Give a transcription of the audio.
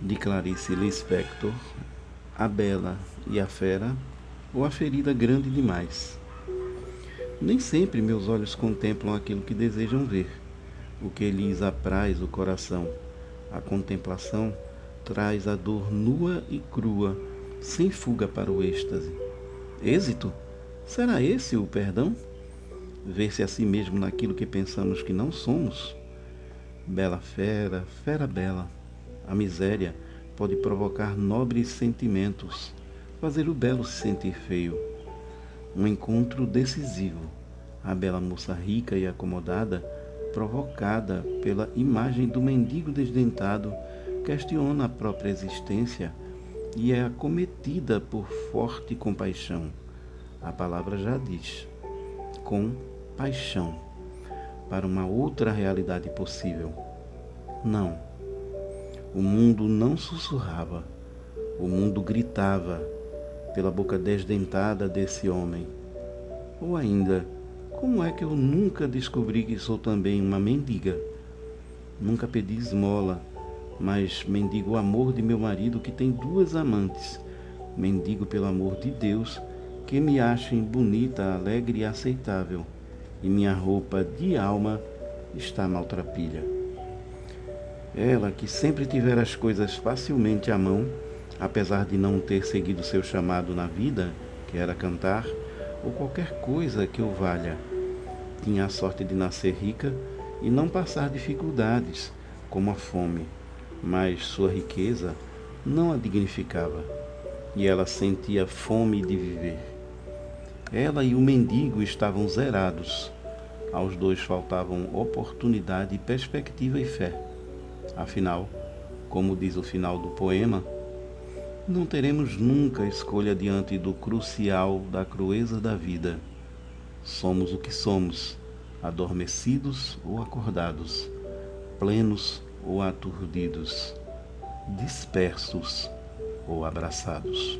de Clarice Lispector, A Bela e a Fera, ou A Ferida Grande Demais. Nem sempre meus olhos contemplam aquilo que desejam ver, o que lhes apraz o coração. A contemplação traz a dor nua e crua, sem fuga para o êxtase. Êxito? Será esse o perdão? Ver-se a si mesmo naquilo que pensamos que não somos? Bela fera, fera bela a miséria pode provocar nobres sentimentos, fazer o belo se sentir feio. Um encontro decisivo. A bela moça rica e acomodada, provocada pela imagem do mendigo desdentado, questiona a própria existência e é acometida por forte compaixão. A palavra já diz: com paixão, para uma outra realidade possível. Não o mundo não sussurrava, o mundo gritava pela boca desdentada desse homem. Ou ainda, como é que eu nunca descobri que sou também uma mendiga? Nunca pedi esmola, mas mendigo o amor de meu marido que tem duas amantes. Mendigo pelo amor de Deus que me achem bonita, alegre e aceitável. E minha roupa de alma está maltrapilha. Ela, que sempre tivera as coisas facilmente à mão, apesar de não ter seguido seu chamado na vida, que era cantar, ou qualquer coisa que o valha. Tinha a sorte de nascer rica e não passar dificuldades, como a fome, mas sua riqueza não a dignificava, e ela sentia fome de viver. Ela e o mendigo estavam zerados. Aos dois faltavam oportunidade, perspectiva e fé. Afinal, como diz o final do poema, não teremos nunca escolha diante do crucial da crueza da vida. Somos o que somos, adormecidos ou acordados, plenos ou aturdidos, dispersos ou abraçados.